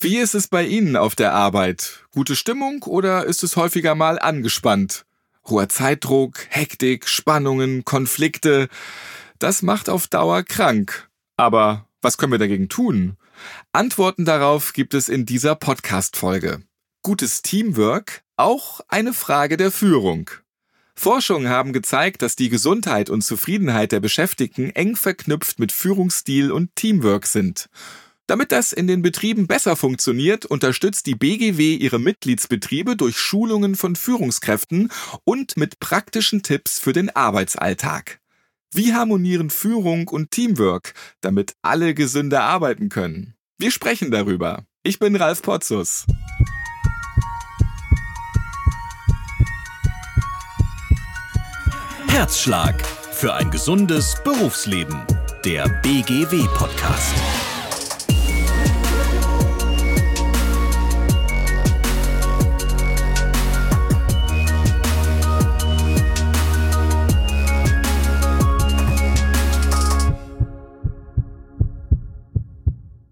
Wie ist es bei Ihnen auf der Arbeit? Gute Stimmung oder ist es häufiger mal angespannt? Hoher Zeitdruck, Hektik, Spannungen, Konflikte. Das macht auf Dauer krank. Aber was können wir dagegen tun? Antworten darauf gibt es in dieser Podcast-Folge. Gutes Teamwork? Auch eine Frage der Führung. Forschungen haben gezeigt, dass die Gesundheit und Zufriedenheit der Beschäftigten eng verknüpft mit Führungsstil und Teamwork sind. Damit das in den Betrieben besser funktioniert, unterstützt die BGW ihre Mitgliedsbetriebe durch Schulungen von Führungskräften und mit praktischen Tipps für den Arbeitsalltag. Wie harmonieren Führung und Teamwork, damit alle gesünder arbeiten können? Wir sprechen darüber. Ich bin Ralf Potzus. Herzschlag für ein gesundes Berufsleben. Der BGW-Podcast.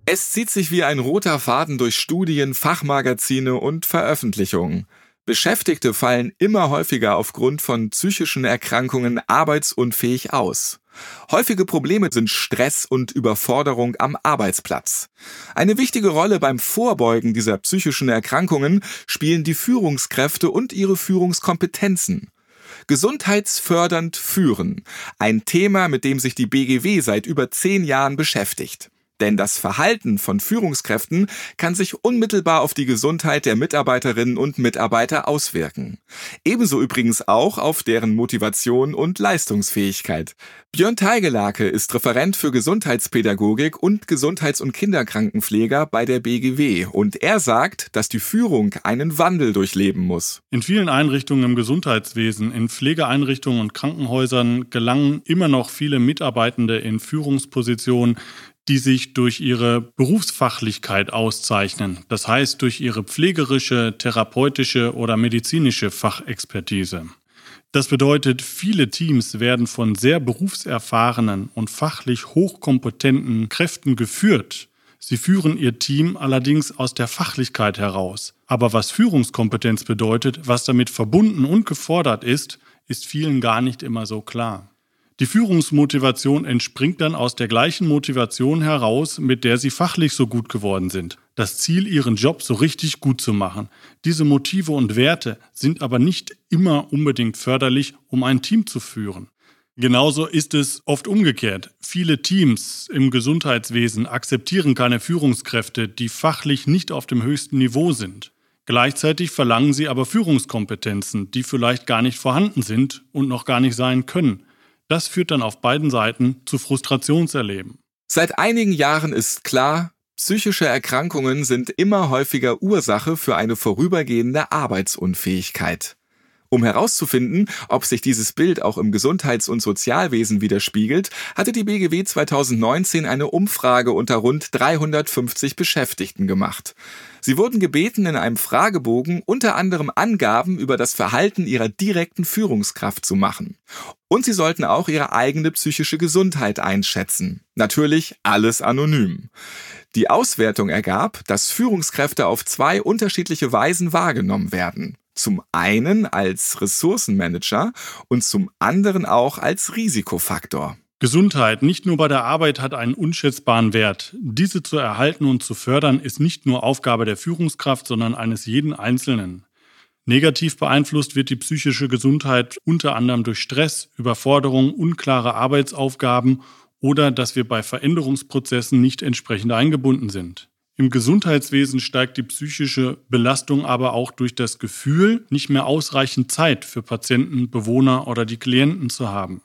Es zieht sich wie ein roter Faden durch Studien, Fachmagazine und Veröffentlichungen. Beschäftigte fallen immer häufiger aufgrund von psychischen Erkrankungen arbeitsunfähig aus. Häufige Probleme sind Stress und Überforderung am Arbeitsplatz. Eine wichtige Rolle beim Vorbeugen dieser psychischen Erkrankungen spielen die Führungskräfte und ihre Führungskompetenzen. Gesundheitsfördernd führen. Ein Thema, mit dem sich die BGW seit über zehn Jahren beschäftigt. Denn das Verhalten von Führungskräften kann sich unmittelbar auf die Gesundheit der Mitarbeiterinnen und Mitarbeiter auswirken. Ebenso übrigens auch auf deren Motivation und Leistungsfähigkeit. Björn Teigelake ist Referent für Gesundheitspädagogik und Gesundheits- und Kinderkrankenpfleger bei der BGW und er sagt, dass die Führung einen Wandel durchleben muss. In vielen Einrichtungen im Gesundheitswesen, in Pflegeeinrichtungen und Krankenhäusern gelangen immer noch viele Mitarbeitende in Führungspositionen, die sich durch ihre Berufsfachlichkeit auszeichnen, das heißt durch ihre pflegerische, therapeutische oder medizinische Fachexpertise. Das bedeutet, viele Teams werden von sehr berufserfahrenen und fachlich hochkompetenten Kräften geführt. Sie führen ihr Team allerdings aus der Fachlichkeit heraus. Aber was Führungskompetenz bedeutet, was damit verbunden und gefordert ist, ist vielen gar nicht immer so klar. Die Führungsmotivation entspringt dann aus der gleichen Motivation heraus, mit der sie fachlich so gut geworden sind. Das Ziel, ihren Job so richtig gut zu machen. Diese Motive und Werte sind aber nicht immer unbedingt förderlich, um ein Team zu führen. Genauso ist es oft umgekehrt. Viele Teams im Gesundheitswesen akzeptieren keine Führungskräfte, die fachlich nicht auf dem höchsten Niveau sind. Gleichzeitig verlangen sie aber Führungskompetenzen, die vielleicht gar nicht vorhanden sind und noch gar nicht sein können. Das führt dann auf beiden Seiten zu Frustrationserleben. Seit einigen Jahren ist klar, psychische Erkrankungen sind immer häufiger Ursache für eine vorübergehende Arbeitsunfähigkeit. Um herauszufinden, ob sich dieses Bild auch im Gesundheits- und Sozialwesen widerspiegelt, hatte die BGW 2019 eine Umfrage unter rund 350 Beschäftigten gemacht. Sie wurden gebeten, in einem Fragebogen unter anderem Angaben über das Verhalten ihrer direkten Führungskraft zu machen. Und sie sollten auch ihre eigene psychische Gesundheit einschätzen. Natürlich alles anonym. Die Auswertung ergab, dass Führungskräfte auf zwei unterschiedliche Weisen wahrgenommen werden. Zum einen als Ressourcenmanager und zum anderen auch als Risikofaktor. Gesundheit nicht nur bei der Arbeit hat einen unschätzbaren Wert. Diese zu erhalten und zu fördern ist nicht nur Aufgabe der Führungskraft, sondern eines jeden Einzelnen. Negativ beeinflusst wird die psychische Gesundheit unter anderem durch Stress, Überforderung, unklare Arbeitsaufgaben oder dass wir bei Veränderungsprozessen nicht entsprechend eingebunden sind. Im Gesundheitswesen steigt die psychische Belastung aber auch durch das Gefühl, nicht mehr ausreichend Zeit für Patienten, Bewohner oder die Klienten zu haben.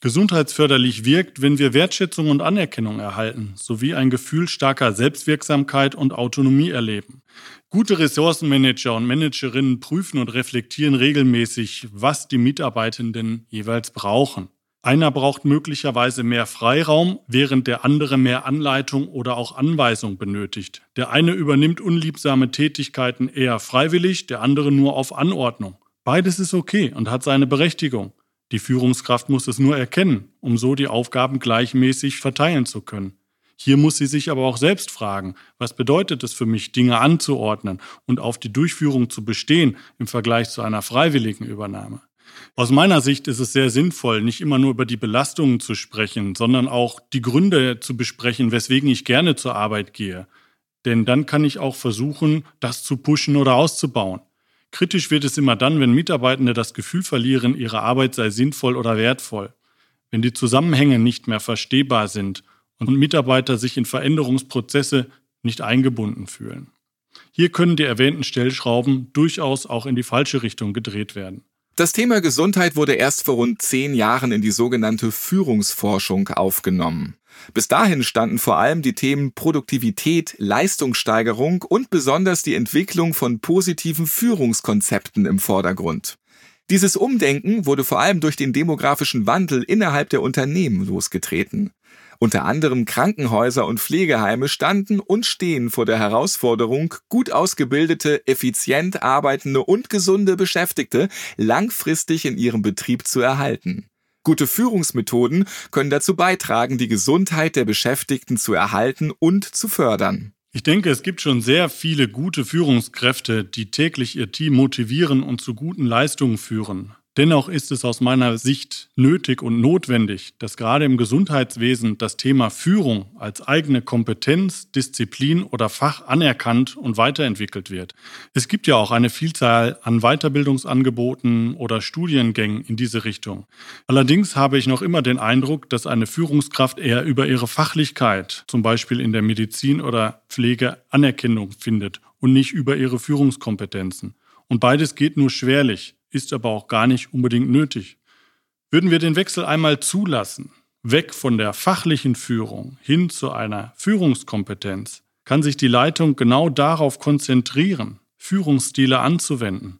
Gesundheitsförderlich wirkt, wenn wir Wertschätzung und Anerkennung erhalten, sowie ein Gefühl starker Selbstwirksamkeit und Autonomie erleben. Gute Ressourcenmanager und Managerinnen prüfen und reflektieren regelmäßig, was die Mitarbeitenden jeweils brauchen. Einer braucht möglicherweise mehr Freiraum, während der andere mehr Anleitung oder auch Anweisung benötigt. Der eine übernimmt unliebsame Tätigkeiten eher freiwillig, der andere nur auf Anordnung. Beides ist okay und hat seine Berechtigung. Die Führungskraft muss es nur erkennen, um so die Aufgaben gleichmäßig verteilen zu können. Hier muss sie sich aber auch selbst fragen, was bedeutet es für mich, Dinge anzuordnen und auf die Durchführung zu bestehen im Vergleich zu einer freiwilligen Übernahme. Aus meiner Sicht ist es sehr sinnvoll, nicht immer nur über die Belastungen zu sprechen, sondern auch die Gründe zu besprechen, weswegen ich gerne zur Arbeit gehe. Denn dann kann ich auch versuchen, das zu pushen oder auszubauen. Kritisch wird es immer dann, wenn Mitarbeitende das Gefühl verlieren, ihre Arbeit sei sinnvoll oder wertvoll. Wenn die Zusammenhänge nicht mehr verstehbar sind und Mitarbeiter sich in Veränderungsprozesse nicht eingebunden fühlen. Hier können die erwähnten Stellschrauben durchaus auch in die falsche Richtung gedreht werden. Das Thema Gesundheit wurde erst vor rund zehn Jahren in die sogenannte Führungsforschung aufgenommen. Bis dahin standen vor allem die Themen Produktivität, Leistungssteigerung und besonders die Entwicklung von positiven Führungskonzepten im Vordergrund. Dieses Umdenken wurde vor allem durch den demografischen Wandel innerhalb der Unternehmen losgetreten. Unter anderem Krankenhäuser und Pflegeheime standen und stehen vor der Herausforderung, gut ausgebildete, effizient arbeitende und gesunde Beschäftigte langfristig in ihrem Betrieb zu erhalten. Gute Führungsmethoden können dazu beitragen, die Gesundheit der Beschäftigten zu erhalten und zu fördern. Ich denke, es gibt schon sehr viele gute Führungskräfte, die täglich ihr Team motivieren und zu guten Leistungen führen. Dennoch ist es aus meiner Sicht nötig und notwendig, dass gerade im Gesundheitswesen das Thema Führung als eigene Kompetenz, Disziplin oder Fach anerkannt und weiterentwickelt wird. Es gibt ja auch eine Vielzahl an Weiterbildungsangeboten oder Studiengängen in diese Richtung. Allerdings habe ich noch immer den Eindruck, dass eine Führungskraft eher über ihre Fachlichkeit, zum Beispiel in der Medizin oder Pflege, Anerkennung findet und nicht über ihre Führungskompetenzen. Und beides geht nur schwerlich ist aber auch gar nicht unbedingt nötig. Würden wir den Wechsel einmal zulassen, weg von der fachlichen Führung hin zu einer Führungskompetenz, kann sich die Leitung genau darauf konzentrieren, Führungsstile anzuwenden.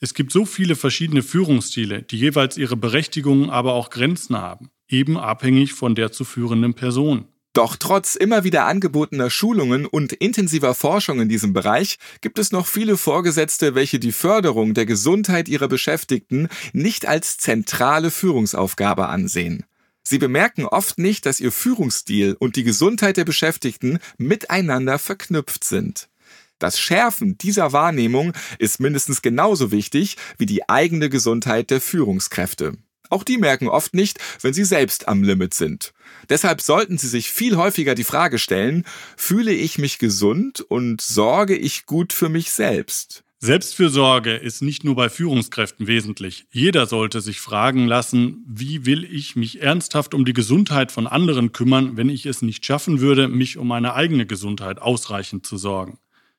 Es gibt so viele verschiedene Führungsstile, die jeweils ihre Berechtigungen, aber auch Grenzen haben, eben abhängig von der zu führenden Person. Doch trotz immer wieder angebotener Schulungen und intensiver Forschung in diesem Bereich gibt es noch viele Vorgesetzte, welche die Förderung der Gesundheit ihrer Beschäftigten nicht als zentrale Führungsaufgabe ansehen. Sie bemerken oft nicht, dass ihr Führungsstil und die Gesundheit der Beschäftigten miteinander verknüpft sind. Das Schärfen dieser Wahrnehmung ist mindestens genauso wichtig wie die eigene Gesundheit der Führungskräfte. Auch die merken oft nicht, wenn sie selbst am Limit sind. Deshalb sollten sie sich viel häufiger die Frage stellen, fühle ich mich gesund und sorge ich gut für mich selbst? Selbstfürsorge ist nicht nur bei Führungskräften wesentlich. Jeder sollte sich fragen lassen, wie will ich mich ernsthaft um die Gesundheit von anderen kümmern, wenn ich es nicht schaffen würde, mich um meine eigene Gesundheit ausreichend zu sorgen.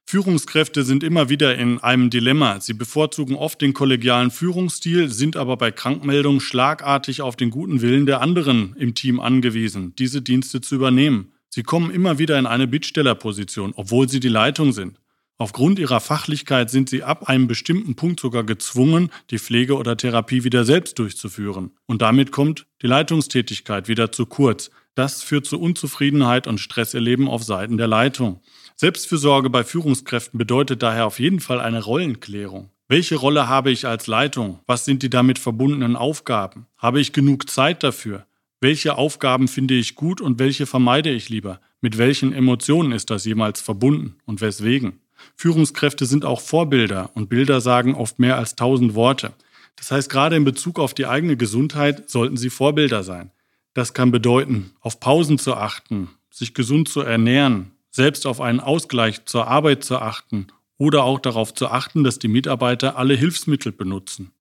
Führungskräfte sind immer wieder in einem Dilemma. Sie bevorzugen oft den kollegialen Führungsstil, sind aber bei Krankmeldungen schlagartig auf den guten Willen der anderen im Team angewiesen, diese Dienste zu übernehmen. Sie kommen immer wieder in eine Bittstellerposition, obwohl sie die Leitung sind. Aufgrund ihrer Fachlichkeit sind sie ab einem bestimmten Punkt sogar gezwungen, die Pflege oder Therapie wieder selbst durchzuführen. Und damit kommt die Leitungstätigkeit wieder zu kurz. Das führt zu Unzufriedenheit und Stresserleben auf Seiten der Leitung. Selbstfürsorge bei Führungskräften bedeutet daher auf jeden Fall eine Rollenklärung. Welche Rolle habe ich als Leitung? Was sind die damit verbundenen Aufgaben? Habe ich genug Zeit dafür? Welche Aufgaben finde ich gut und welche vermeide ich lieber? Mit welchen Emotionen ist das jemals verbunden und weswegen? Führungskräfte sind auch Vorbilder und Bilder sagen oft mehr als tausend Worte. Das heißt, gerade in Bezug auf die eigene Gesundheit sollten sie Vorbilder sein. Das kann bedeuten, auf Pausen zu achten, sich gesund zu ernähren, selbst auf einen Ausgleich zur Arbeit zu achten oder auch darauf zu achten, dass die Mitarbeiter alle Hilfsmittel benutzen.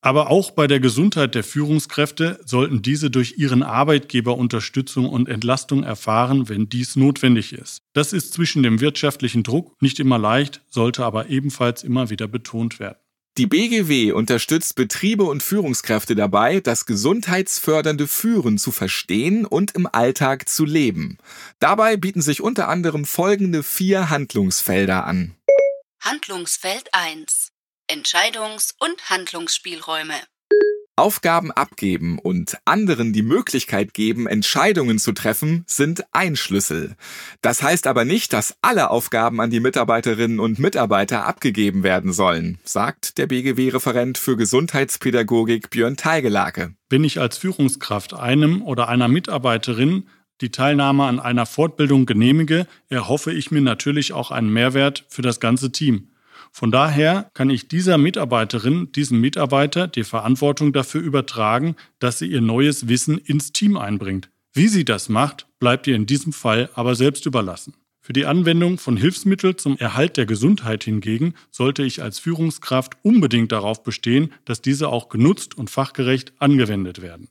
Aber auch bei der Gesundheit der Führungskräfte sollten diese durch ihren Arbeitgeber Unterstützung und Entlastung erfahren, wenn dies notwendig ist. Das ist zwischen dem wirtschaftlichen Druck nicht immer leicht, sollte aber ebenfalls immer wieder betont werden. Die BGW unterstützt Betriebe und Führungskräfte dabei, das gesundheitsfördernde Führen zu verstehen und im Alltag zu leben. Dabei bieten sich unter anderem folgende vier Handlungsfelder an. Handlungsfeld 1 Entscheidungs- und Handlungsspielräume Aufgaben abgeben und anderen die Möglichkeit geben, Entscheidungen zu treffen, sind ein Schlüssel. Das heißt aber nicht, dass alle Aufgaben an die Mitarbeiterinnen und Mitarbeiter abgegeben werden sollen, sagt der BGW-Referent für Gesundheitspädagogik Björn Teigelake. Wenn ich als Führungskraft einem oder einer Mitarbeiterin die Teilnahme an einer Fortbildung genehmige, erhoffe ich mir natürlich auch einen Mehrwert für das ganze Team. Von daher kann ich dieser Mitarbeiterin, diesem Mitarbeiter die Verantwortung dafür übertragen, dass sie ihr neues Wissen ins Team einbringt. Wie sie das macht, bleibt ihr in diesem Fall aber selbst überlassen. Für die Anwendung von Hilfsmitteln zum Erhalt der Gesundheit hingegen sollte ich als Führungskraft unbedingt darauf bestehen, dass diese auch genutzt und fachgerecht angewendet werden.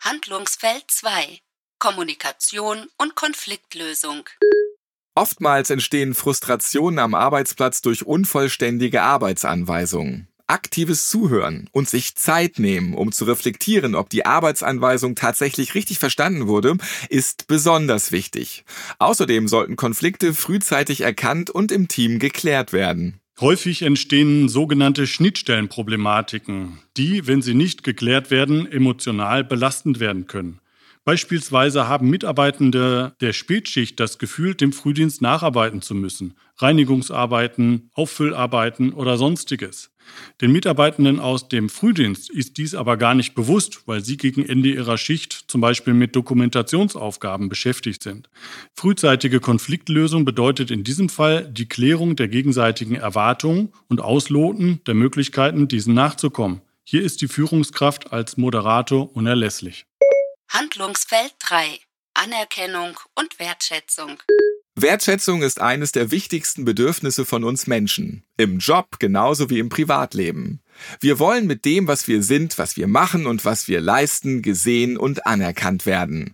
Handlungsfeld 2 Kommunikation und Konfliktlösung. Oftmals entstehen Frustrationen am Arbeitsplatz durch unvollständige Arbeitsanweisungen. Aktives Zuhören und sich Zeit nehmen, um zu reflektieren, ob die Arbeitsanweisung tatsächlich richtig verstanden wurde, ist besonders wichtig. Außerdem sollten Konflikte frühzeitig erkannt und im Team geklärt werden. Häufig entstehen sogenannte Schnittstellenproblematiken, die, wenn sie nicht geklärt werden, emotional belastend werden können. Beispielsweise haben Mitarbeitende der Spätschicht das Gefühl, dem Frühdienst nacharbeiten zu müssen. Reinigungsarbeiten, Auffüllarbeiten oder sonstiges. Den Mitarbeitenden aus dem Frühdienst ist dies aber gar nicht bewusst, weil sie gegen Ende ihrer Schicht zum Beispiel mit Dokumentationsaufgaben beschäftigt sind. Frühzeitige Konfliktlösung bedeutet in diesem Fall die Klärung der gegenseitigen Erwartungen und Ausloten der Möglichkeiten, diesen nachzukommen. Hier ist die Führungskraft als Moderator unerlässlich. Handlungsfeld 3 Anerkennung und Wertschätzung. Wertschätzung ist eines der wichtigsten Bedürfnisse von uns Menschen. Im Job genauso wie im Privatleben. Wir wollen mit dem, was wir sind, was wir machen und was wir leisten, gesehen und anerkannt werden.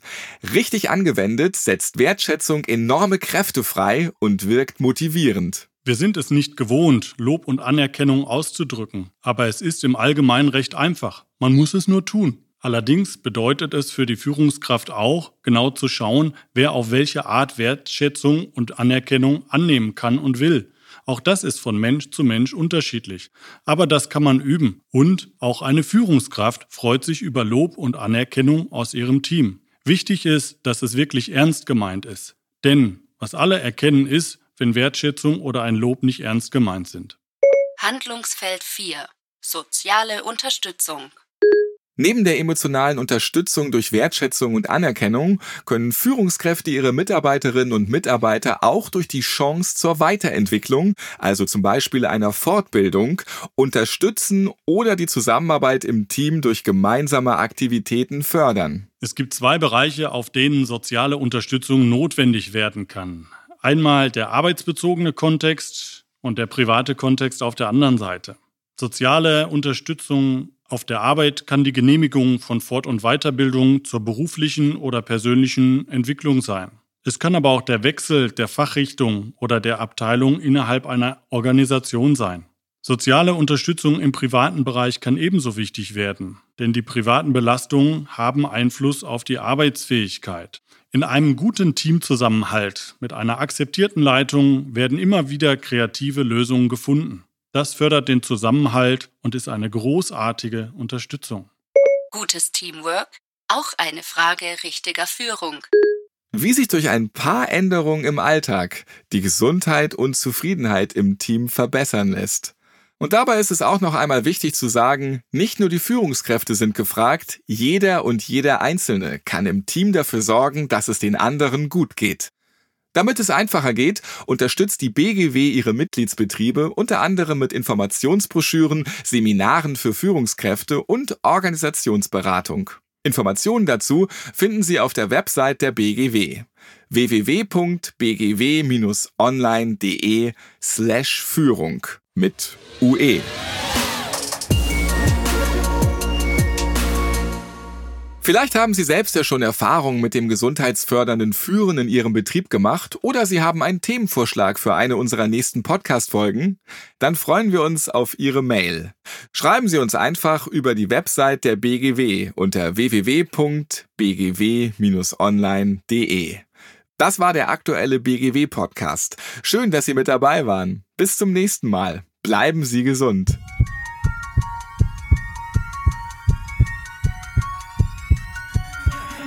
Richtig angewendet setzt Wertschätzung enorme Kräfte frei und wirkt motivierend. Wir sind es nicht gewohnt, Lob und Anerkennung auszudrücken, aber es ist im Allgemeinen recht einfach. Man muss es nur tun. Allerdings bedeutet es für die Führungskraft auch, genau zu schauen, wer auf welche Art Wertschätzung und Anerkennung annehmen kann und will. Auch das ist von Mensch zu Mensch unterschiedlich. Aber das kann man üben. Und auch eine Führungskraft freut sich über Lob und Anerkennung aus ihrem Team. Wichtig ist, dass es wirklich ernst gemeint ist. Denn was alle erkennen ist, wenn Wertschätzung oder ein Lob nicht ernst gemeint sind. Handlungsfeld 4 Soziale Unterstützung. Neben der emotionalen Unterstützung durch Wertschätzung und Anerkennung können Führungskräfte ihre Mitarbeiterinnen und Mitarbeiter auch durch die Chance zur Weiterentwicklung, also zum Beispiel einer Fortbildung, unterstützen oder die Zusammenarbeit im Team durch gemeinsame Aktivitäten fördern. Es gibt zwei Bereiche, auf denen soziale Unterstützung notwendig werden kann. Einmal der arbeitsbezogene Kontext und der private Kontext auf der anderen Seite. Soziale Unterstützung auf der Arbeit kann die Genehmigung von Fort- und Weiterbildung zur beruflichen oder persönlichen Entwicklung sein. Es kann aber auch der Wechsel der Fachrichtung oder der Abteilung innerhalb einer Organisation sein. Soziale Unterstützung im privaten Bereich kann ebenso wichtig werden, denn die privaten Belastungen haben Einfluss auf die Arbeitsfähigkeit. In einem guten Teamzusammenhalt mit einer akzeptierten Leitung werden immer wieder kreative Lösungen gefunden. Das fördert den Zusammenhalt und ist eine großartige Unterstützung. Gutes Teamwork, auch eine Frage richtiger Führung. Wie sich durch ein paar Änderungen im Alltag die Gesundheit und Zufriedenheit im Team verbessern lässt. Und dabei ist es auch noch einmal wichtig zu sagen, nicht nur die Führungskräfte sind gefragt, jeder und jeder Einzelne kann im Team dafür sorgen, dass es den anderen gut geht. Damit es einfacher geht, unterstützt die BGW ihre Mitgliedsbetriebe unter anderem mit Informationsbroschüren, Seminaren für Führungskräfte und Organisationsberatung. Informationen dazu finden Sie auf der Website der BGW www.bgw-online.de slash Führung mit UE. Vielleicht haben Sie selbst ja schon Erfahrungen mit dem gesundheitsfördernden Führen in Ihrem Betrieb gemacht oder Sie haben einen Themenvorschlag für eine unserer nächsten Podcast-Folgen. Dann freuen wir uns auf Ihre Mail. Schreiben Sie uns einfach über die Website der BGW unter www.bgw-online.de. Das war der aktuelle BGW-Podcast. Schön, dass Sie mit dabei waren. Bis zum nächsten Mal. Bleiben Sie gesund.